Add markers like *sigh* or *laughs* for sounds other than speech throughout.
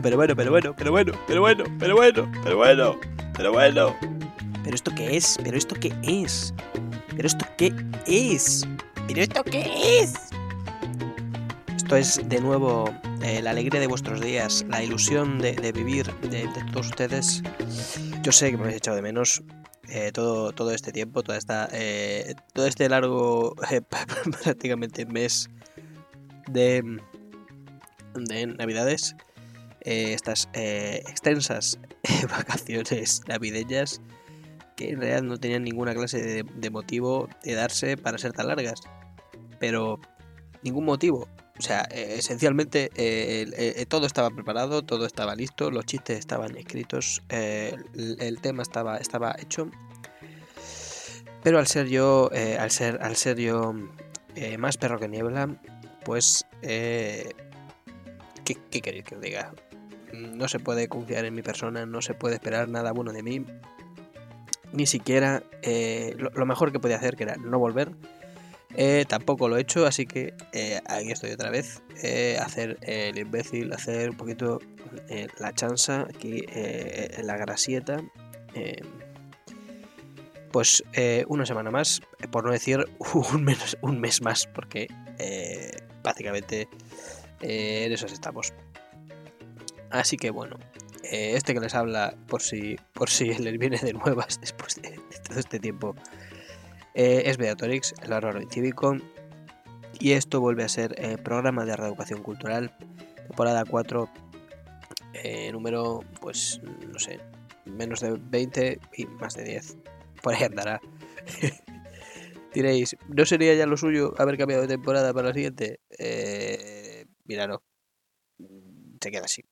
bueno, pero bueno, pero bueno, pero bueno, pero bueno, pero bueno, pero bueno, pero bueno. ¿Pero esto qué es? ¿Pero esto qué es? ¿Pero esto qué es? ¿Pero esto qué es? Esto es de nuevo eh, la alegría de vuestros días, la ilusión de, de vivir de, de, todos ustedes. Yo sé que me habéis echado de menos eh, todo, todo este tiempo, toda esta, eh, todo este largo, *laughs* eh, prácticamente mes de, de Navidades estas extensas *laughs* vacaciones navideñas que en realidad no tenían ninguna clase de, motivo de darse para ser tan largas. Pero ningún motivo. O sea, eh, esencialmente eh, eh, todo estaba preparado, todo estaba listo, los chistes estaban escritos, el, tema estaba, estaba hecho. Pero al ser yo, al ser, al ser yo más perro que niebla, pues ¿qué, ¿qué, queréis que os diga? No se puede confiar en mi persona, no se puede esperar nada bueno de mí ni siquiera eh, lo, mejor que podía hacer, que era no volver. Eh, tampoco lo he hecho, así que eh, aquí estoy otra vez. hacer el imbécil, hacer un poquito la chanza aquí la grasieta. pues una semana más, por no decir *laughs* un, menos, un mes más, porque básicamente en eso estamos. Así que bueno, eh, este que les habla, por si, por si *laughs* les viene de nuevas después de, todo este tiempo, eh, es Beatorix, el horror cívico. Y esto vuelve a ser el programa de reeducación cultural, temporada 4, eh, número, pues, no sé, menos de 20 y más de 10. Por ahí andará. *laughs* Diréis, ¿no sería ya lo suyo haber cambiado de temporada para la siguiente? mira, no. Se queda así.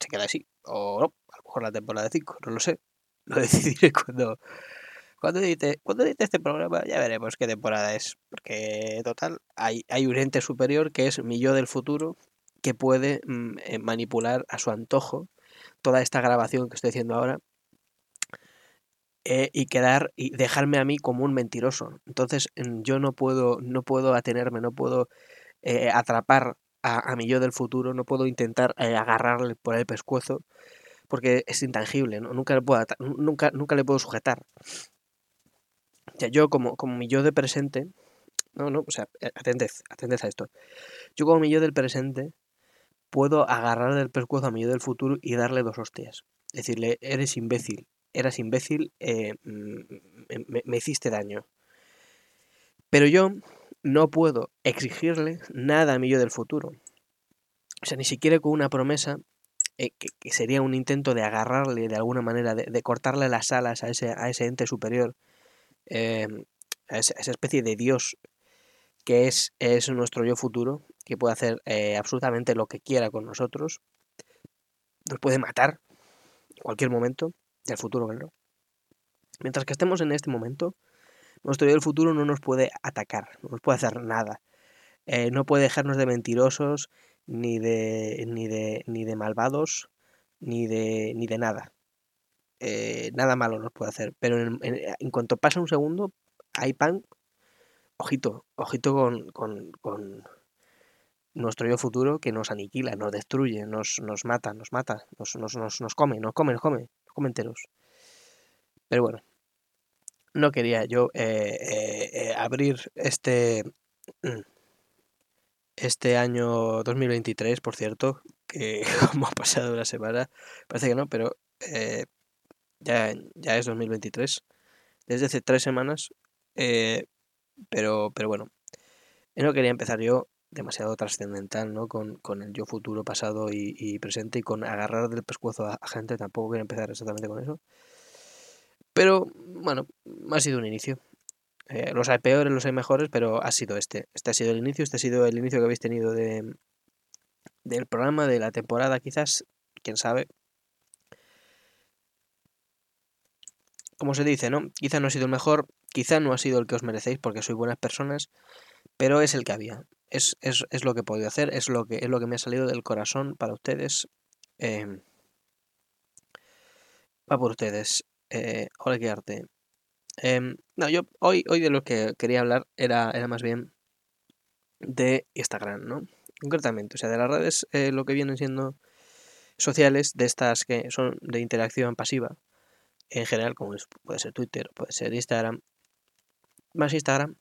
Se queda así o no, a lo mejor la temporada 5, no lo sé. Lo *laughs* decidiré cuando, cuando edite, cuando este programa, ya veremos qué temporada es. Porque, total, hay, hay un ente superior que es mi yo del futuro, que puede mm, eh, manipular a su antojo toda esta grabación que estoy haciendo ahora eh, y quedar y dejarme a mí como un mentiroso. Entonces mm, yo no puedo, no puedo atenerme, no puedo eh, atrapar a, a, mi yo del futuro, no puedo intentar agarrarle por el pescuezo porque es intangible, ¿no? nunca, le puedo, nunca, nunca le puedo sujetar. O sea, yo como, como mi yo de presente, no, no, o sea, eh, atended, atended a esto. Yo como mi yo del presente puedo agarrar del pescuezo a mi yo del futuro y darle dos hostias. Decirle, eres imbécil, eras imbécil, eh, mm, me, me hiciste daño. Pero yo no puedo exigirle nada a mi yo del futuro. O sea, ni siquiera con una promesa eh, que, sería un intento de agarrarle de alguna manera, de, cortarle las alas a ese, a ese ente superior, em, a, esa, especie de Dios que es, es nuestro yo futuro, que puede hacer eh, absolutamente lo que quiera con nosotros, nos puede matar en cualquier momento, del futuro, claro. Mientras que estemos en este momento, nuestro yo del futuro no nos puede atacar, no nos puede hacer nada. Eh, no puede dejarnos de mentirosos, ni de, ni de, ni de malvados, ni de, ni de nada. Eh, nada malo nos puede hacer. Pero en, en, cuanto pasa un segundo, hay pan. Ojito, ojito con, con, con, nuestro yo futuro que nos aniquila, nos destruye, nos, nos mata, nos mata, nos, nos, nos come, nos come, nos come, nos come enteros. Pero bueno, no quería yo eh, eh, abrir este este año 2023, por cierto, que *laughs* como ha pasado una semana, parece que no, pero eh, ya, ya es 2023, desde hace tres semanas, eh, pero, pero bueno, no quería empezar yo demasiado trascendental, ¿no? Con, con, el yo futuro, pasado y, presente y con agarrar del pescuezo a, gente, tampoco quería empezar exactamente con eso. Pero bueno, ha sido un inicio. Eh, los hay peores, los hay mejores, pero ha sido este. Este ha sido el inicio, este ha sido el inicio que habéis tenido de, del programa, de la temporada, quizás, quién sabe. Como se dice, ¿no? Quizá no ha sido el mejor, quizá no ha sido el que os merecéis porque sois buenas personas, pero es el que había. Es, es, es lo que he podido hacer, es lo que, es lo que me ha salido del corazón para ustedes. Eh, va por ustedes. Eh, hola, qué arte. Em, no, yo hoy, hoy de lo que quería hablar era, era más bien de Instagram, ¿no? Concretamente, o sea, de las redes, eh, lo que vienen siendo sociales de estas que son de interacción pasiva, en general, como puede ser Twitter, puede ser Instagram, más Instagram.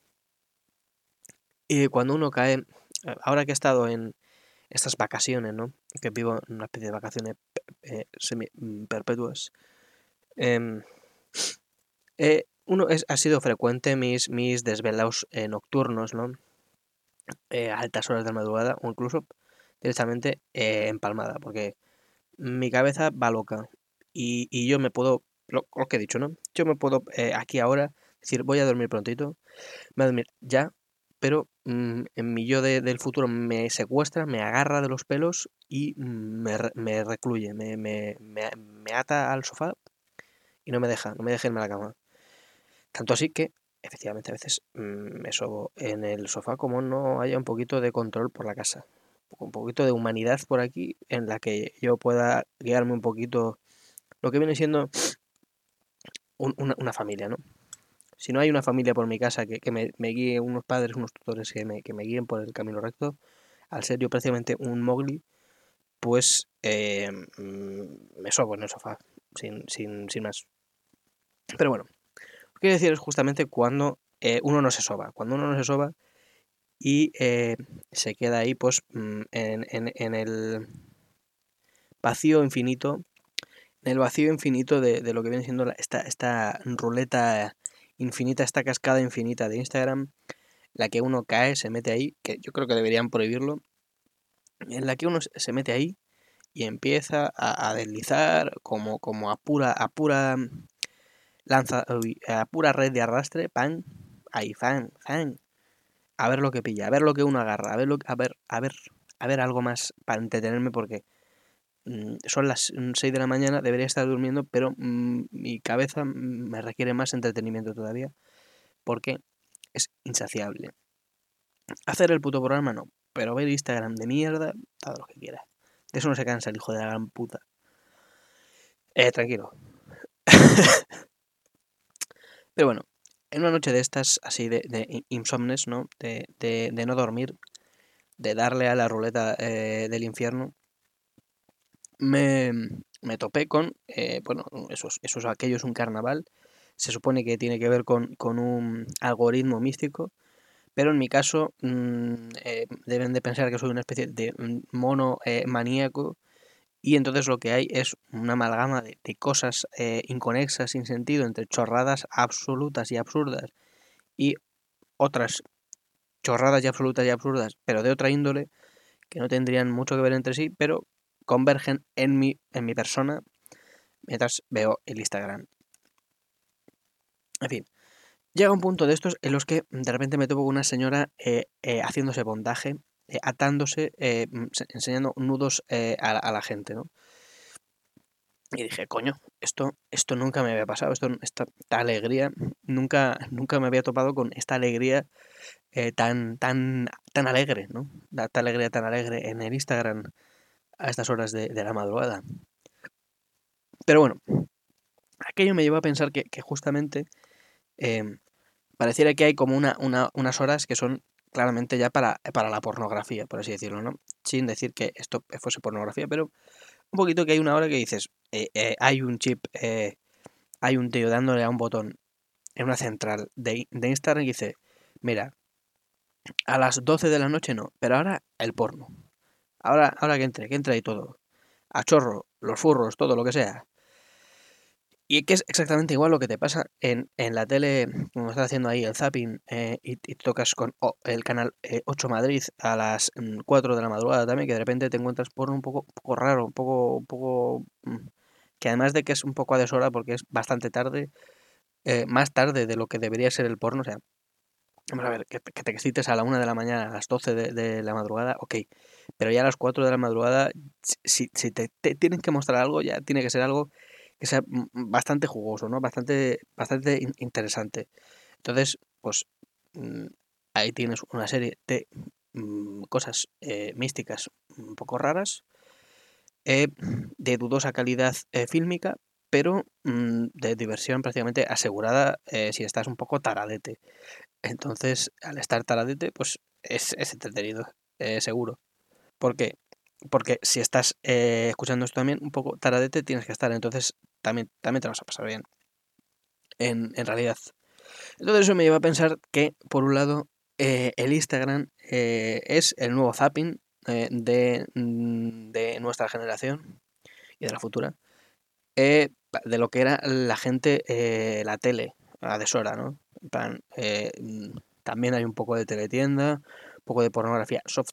Y cuando uno cae, ahora que he estado en estas vacaciones, ¿no? Que vivo en una especie de vacaciones eh, semi mm, perpetuas. Em, eh, uno es, ha sido frecuente mis, mis desvelados eh, nocturnos, ¿no? a altas horas de madrugada o incluso directamente empalmada, porque mi cabeza va loca y, y yo me puedo, lo, que he dicho, ¿no? Yo me puedo aquí ahora decir, voy a dormir prontito, voy a dormir ya, pero mm, en mi yo del futuro me secuestra, me agarra de los pelos y me, me recluye, me, me, me, ata al sofá y no me deja, no me deja irme a la cama. Tanto así que, efectivamente, a veces mm, me sobo en el sofá como no haya un poquito de control por la casa. Un poquito de humanidad por aquí en la que yo pueda guiarme un poquito lo que viene siendo una, familia, ¿no? Si no hay una familia por mi casa que, me, guíe, unos padres, unos tutores que me, que me guíen por el camino recto, al ser yo prácticamente un mogli, pues eh, mm, me sobo en el sofá, sin, sin, sin más. Pero bueno, lo que quiero decir es justamente cuando eh, uno no se soba, cuando uno no se soba y eh, se queda ahí pues mm, en, en, en, el vacío infinito, en el vacío infinito de, de lo que viene siendo esta, esta ruleta infinita, esta cascada infinita de Instagram, la que uno cae, se mete ahí, que yo creo que deberían prohibirlo, en la que uno se mete ahí y empieza a, deslizar como, como a pura, a pura lanza, a pura red de arrastre, pan, ahí, fan, fan, a ver lo que pilla, a ver lo que uno agarra, a ver, lo, a ver, a ver, a ver algo más para entretenerme porque Mm, son las 6 de la mañana, debería estar durmiendo, pero mm, mi cabeza me requiere más entretenimiento todavía, porque es insaciable. Hacer el puto programa no, pero ver Instagram de mierda, todo lo que quiera. De eso no se cansa el hijo de la gran puta. Eh, tranquilo. *laughs* pero bueno, en una noche de estas, así de, de insomnes, ¿no? De, de, no dormir, de darle a la ruleta eh, del infierno, me, me topé con, eh, bueno, eso, eso es aquello es un carnaval, se supone que tiene que ver con, con un algoritmo místico, pero en mi caso mm, eh, deben de pensar que soy una especie de mono eh, maníaco y entonces lo que hay es una amalgama de, cosas inconexas, sin sentido, entre chorradas absolutas y absurdas y otras chorradas y absolutas y absurdas, pero de otra índole, que no tendrían mucho que ver entre sí, pero convergen en mi, en mi persona mientras veo el Instagram. En fin, llega un punto de estos en los que de repente me topo con una señora eh, eh, haciéndose bondaje, eh, atándose, enseñando nudos a, la gente, ¿no? Y dije, coño, esto, esto nunca me había pasado, esto, esta, alegría, nunca, nunca me había topado con esta alegría tan, tan, tan alegre, ¿no? Esta alegría tan alegre en el Instagram a estas horas de, la madrugada. Pero bueno, aquello me llevó a pensar que, justamente em, pareciera que hay como una, unas horas que son claramente ya para, para la pornografía, por así decirlo, ¿no? Sin decir que esto fuese pornografía, pero un poquito que hay una hora que dices, eh, eh, hay un chip, eh, hay un tío dándole a un botón en una central de, de Instagram y dice, mira, a las 12 de la noche no, pero ahora el porno. Ahora, ahora que entre, que entre ahí todo. A chorro, los furros, todo lo que sea. Y que es exactamente igual lo que te pasa en, en la tele, como estás haciendo ahí el zapping, eh, y, tocas con el canal 8 eh, Madrid a las 4 mm, de la madrugada también, que de repente te encuentras por un poco, poco raro, un poco, un poco... Mm, que además de que es un poco a deshora porque es bastante tarde, eh, más tarde de lo que debería ser el porno, o sea, Vamos a ver, que, te excites a la 1 de la mañana, a las 12 de, la madrugada, ok. Pero ya a las 4 de la madrugada, si, si te, tienen que mostrar algo, ya tiene que ser algo que sea bastante jugoso, ¿no? Bastante, bastante interesante. Entonces, pues mm, ahí tienes una serie de mm, cosas eh, místicas un poco raras, eh, de dudosa calidad eh, fílmica, pero mm, de diversión prácticamente asegurada si estás un poco taradete. Entonces, al estar taradete, pues es, es entretenido, seguro. ¿Por qué? porque si estás escuchando esto también, un poco taradete tienes que estar, entonces también, también te vas a pasar bien. En, en realidad. Entonces eso me lleva a pensar que, por un lado, eh, el Instagram eh, es el nuevo zapping de, mm, de, nuestra generación y de la futura. de lo que era la gente, la tele, la deshora, ¿no? En mm, también hay un poco de teletienda, un poco de pornografía soft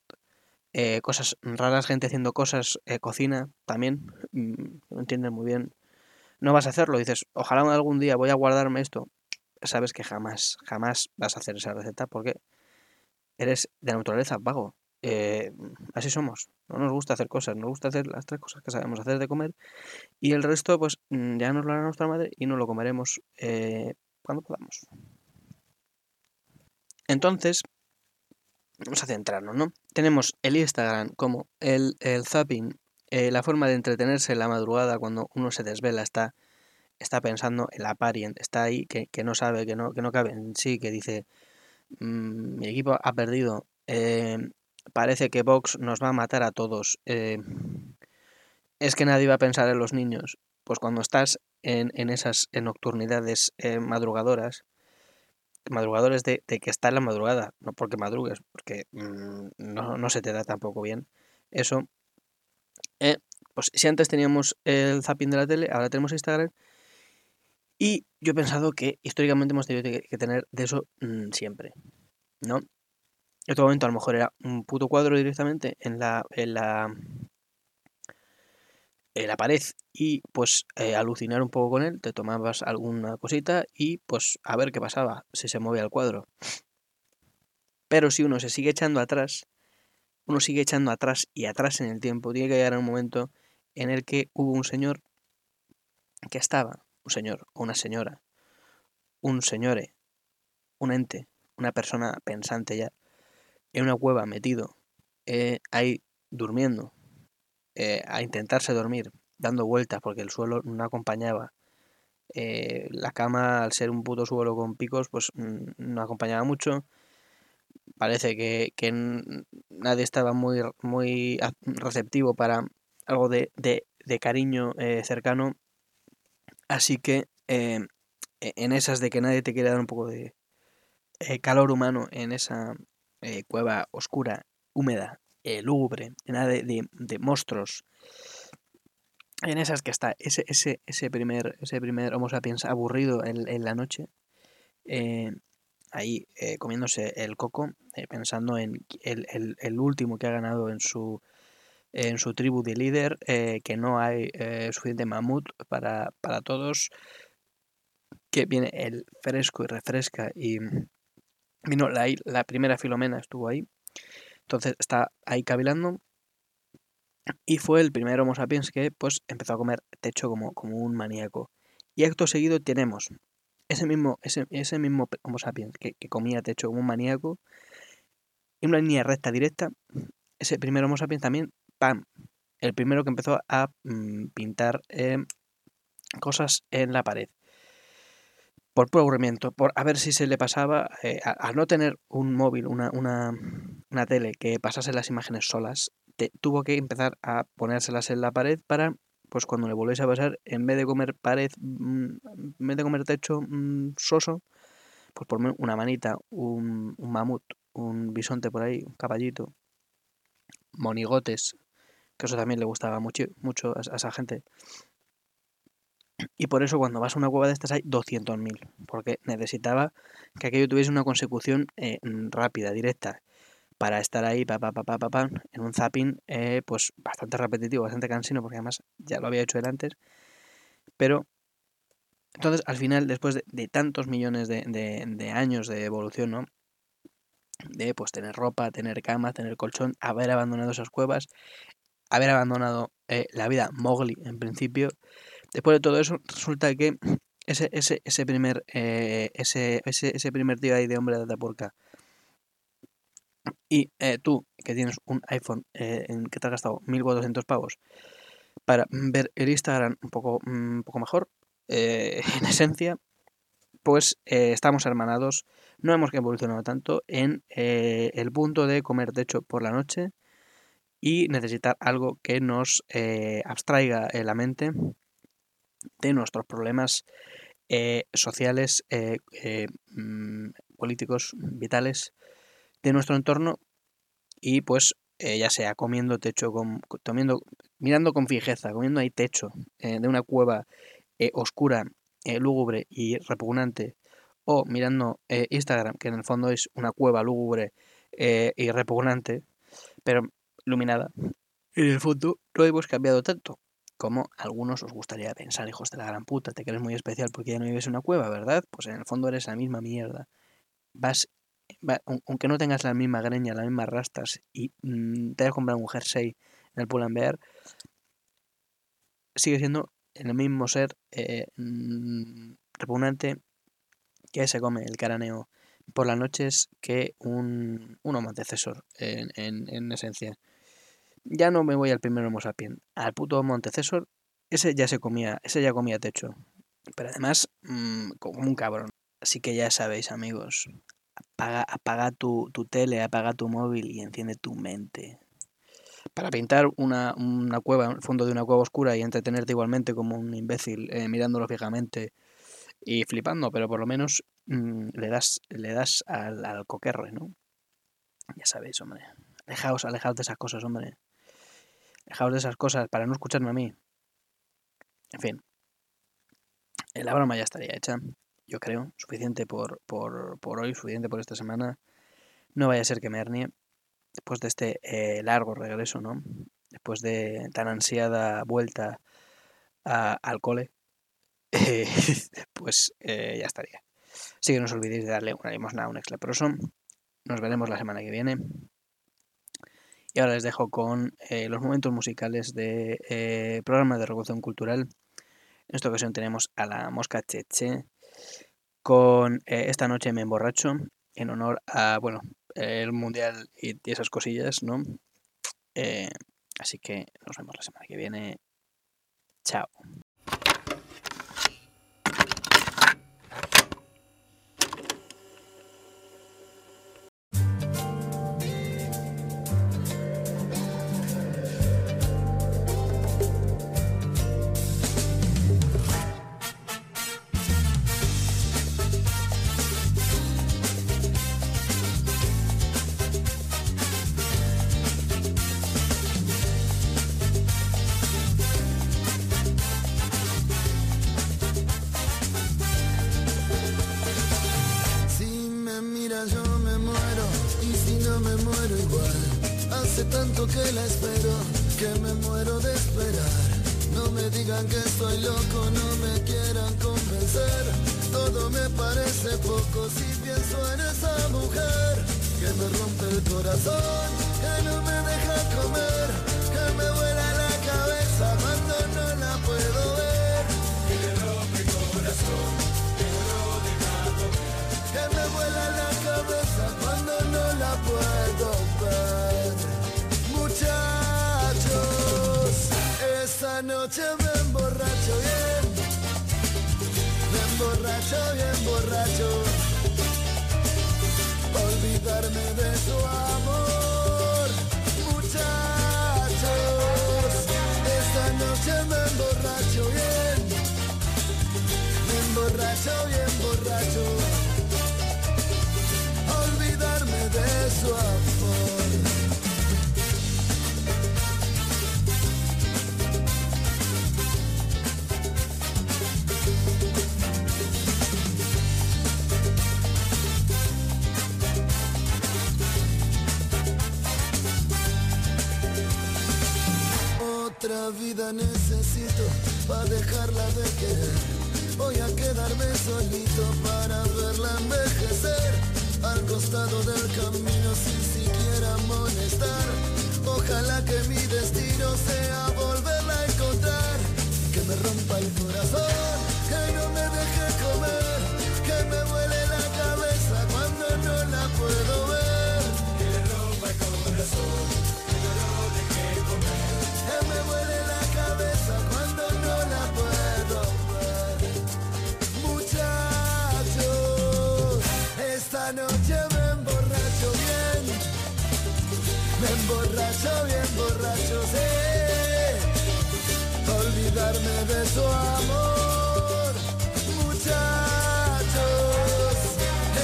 eh, cosas raras, gente haciendo cosas, eh, cocina también, mm, no entienden muy bien. No vas a hacerlo, dices, ojalá algún día voy a guardarme esto. Sabes que jamás, jamás vas a hacer esa receta porque eres de naturaleza vago. Eh, así somos. No nos gusta hacer cosas, nos gusta hacer las tres cosas que sabemos hacer de comer y el resto, pues mm, ya nos lo hará nuestra madre y no lo comeremos cuando podamos. Entonces, vamos a centrarnos, ¿no? Tenemos el Instagram como el, el zapping, eh, la forma de entretenerse en la madrugada cuando uno se desvela, está, está pensando en la parient, está ahí, que, no sabe, que no, que no cabe en sí, que dice, mm, mi equipo ha perdido, eh, parece que Vox nos va a matar a todos, eh, es que nadie va a pensar en los niños. Pues cuando estás en, en esas nocturnidades madrugadoras, madrugadores de, que está en la madrugada, no porque madrugues, porque mm, no, se te da tampoco bien. Eso, eh, pues si antes teníamos el zapping de la tele, ahora tenemos Instagram. Y yo he pensado que históricamente hemos tenido que tener de eso mm, siempre, ¿no? En este momento a lo mejor era un puto cuadro directamente en la, en la en la pared y pues eh, alucinar un poco con él, te tomabas alguna cosita y pues a ver qué pasaba, si se movía el cuadro. Pero si uno se sigue echando atrás, uno sigue echando atrás y atrás en el tiempo, tiene que llegar un momento en el que hubo un señor que estaba, un señor o una señora, un señore, un ente, una persona pensante ya, en una cueva metido, eh, ahí durmiendo, eh, a intentarse dormir, dando vueltas porque el suelo no acompañaba. Eh, la cama, al ser un puto suelo con picos, pues mm, no acompañaba mucho. Parece que, nadie estaba muy, muy receptivo para algo de, cariño eh, cercano. Así que e, en esas de que nadie te quiere dar un poco de calor humano en esa cueva oscura, húmeda, eh, lúgubre, nada de, monstruos. En esas que está ese, ese, ese, primer, ese primer Homo sapiens aburrido en, la noche, eh, ahí eh, comiéndose el coco, pensando en el, último que ha ganado en su, en su tribu de líder, que no hay suficiente mamut para, para todos, que viene el fresco y refresca y vino la, la primera Filomena estuvo ahí entonces está ahí cavilando y fue el primer Homo sapiens que pues empezó a comer techo como, como un maníaco. Y acto seguido tenemos ese mismo, ese, ese mismo Homo sapiens que, comía techo como un maníaco, en una línea recta directa, ese primer Homo sapiens también, ¡pam! El primero que empezó a mm, pintar eh, cosas en la pared por puro por a ver si se le pasaba, eh, al no tener un móvil, una, una, una, tele que pasase las imágenes solas, tuvo que empezar a ponérselas en la pared para, pues cuando le volviese a pasar, en vez de comer pared, mm, en vez de comer techo mm, soso, pues poner una manita, un, un mamut, un bisonte por ahí, un caballito, monigotes, que eso también le gustaba mucho, mucho a esa gente. Y por eso cuando vas a una cueva de estas hay 200.000, porque necesitaba que aquello tuviese una consecución eh, rápida, directa, para estar ahí, pa, pa, pa, pa, pa, en un zapping eh, pues bastante repetitivo, bastante cansino, porque además ya lo había hecho él antes. Pero entonces al final, después de, tantos millones de, de, años de evolución, ¿no? De pues tener ropa, tener cama, tener colchón, haber abandonado esas cuevas, haber abandonado eh, la vida Mowgli en principio, Después de todo eso, resulta que ese, ese, ese primer eh, ese, ese, ese, primer tío ahí de hombre de porca y eh, tú que tienes un iPhone eh, en que te has gastado 1400 pavos para ver el Instagram un poco, un poco mejor, *laughs* en esencia, pues estamos hermanados, no hemos evolucionado tanto en el punto de comer techo por la noche y necesitar algo que nos eh, abstraiga eh, la mente de nuestros problemas eh, sociales, mm, políticos, vitales de nuestro entorno y pues ya sea comiendo techo, con, comiendo, mirando con fijeza, comiendo ahí techo de una cueva oscura, lúgubre y repugnante o mirando Instagram, que en el fondo es una cueva lúgubre y repugnante, pero iluminada. En el fondo no hemos cambiado tanto como algunos os gustaría pensar, hijos de la gran puta, te crees muy especial porque ya no vives en una cueva, ¿verdad? Pues en el fondo eres la misma mierda. Vas, aunque no tengas la misma greña, las mismas rastas y mm, te hayas comprado un jersey en el Pull&Bear, sigue siendo el mismo ser eh, mm, repugnante que se come el caraneo por las noches que un, un homo antecesor en, en esencia. Ya no me voy al primero Homo sapiens, al puto Montecesor, ese ya se comía, ese ya comía techo. Pero además, mmm, como un cabrón. Así que ya sabéis, amigos, apaga, apaga tu, tu tele, apaga tu móvil y enciende tu mente. Para pintar una, una cueva, el fondo de una cueva oscura y entretenerte igualmente como un imbécil eh, mirándolo fijamente y flipando, pero por lo menos mmm, le das, le das al, al coquerre, ¿no? Ya sabéis, hombre. Alejaos, alejaos de esas cosas, hombre. Dejaos de esas cosas para no escucharme a mí. En fin. La broma ya estaría hecha. Yo creo. Suficiente por, por, por hoy, suficiente por esta semana. No vaya a ser que me hernie. Después de este eh, largo regreso, ¿no? Después de tan ansiada vuelta a, al cole. *laughs* pues eh, ya estaría. Así que no os olvidéis de darle una limosna a un ex leproso. Nos veremos la semana que viene. Y ahora les dejo con eh, los momentos musicales de programa de Revolución Cultural. En esta ocasión tenemos a la Mosca Cheche con eh, Esta noche me emborracho en honor a, bueno, el mundial y, esas cosillas, ¿no? Eh, así que nos vemos la semana que viene. Chao. Muero igual. Hace tanto que la espero que me muero de esperar. No me digan que estoy loco, no me quieran convencer. Todo me parece poco si pienso en esa mujer que me rompe el corazón, que no me deja comer, cabeza cuando no la puedo ver. Muchachos, esta noche me emborracho bien, me emborracho bien borracho olvidarme de su amor. Su amor. Otra vida necesito para dejarla de querer. Voy a quedarme solito para verla envejecer. Al costado del camino sin siquiera molestar. Ojalá que mi destino sea volverla a encontrar. Que me rompa el corazón, que no me deje comer. Que me vuele la cabeza cuando no la puedo ver. Que le rompa el corazón, que no lo deje comer. Que me vuele la cabeza cuando bien borracho, sé olvidarme de su amor. Muchachos,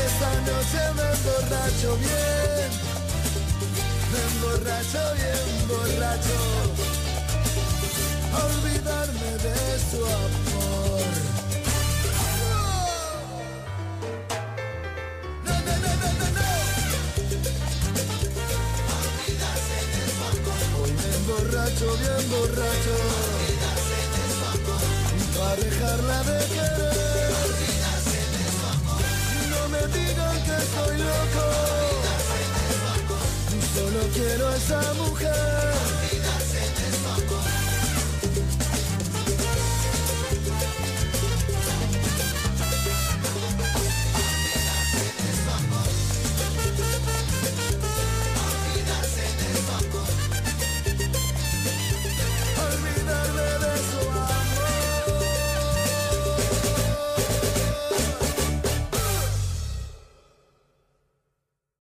esta noche me emborracho bien, me emborracho bien borracho, olvidarme de su amor. Bien borracho. Para dejarla de querer. No me digan que estoy loco. Solo quiero a esa mujer.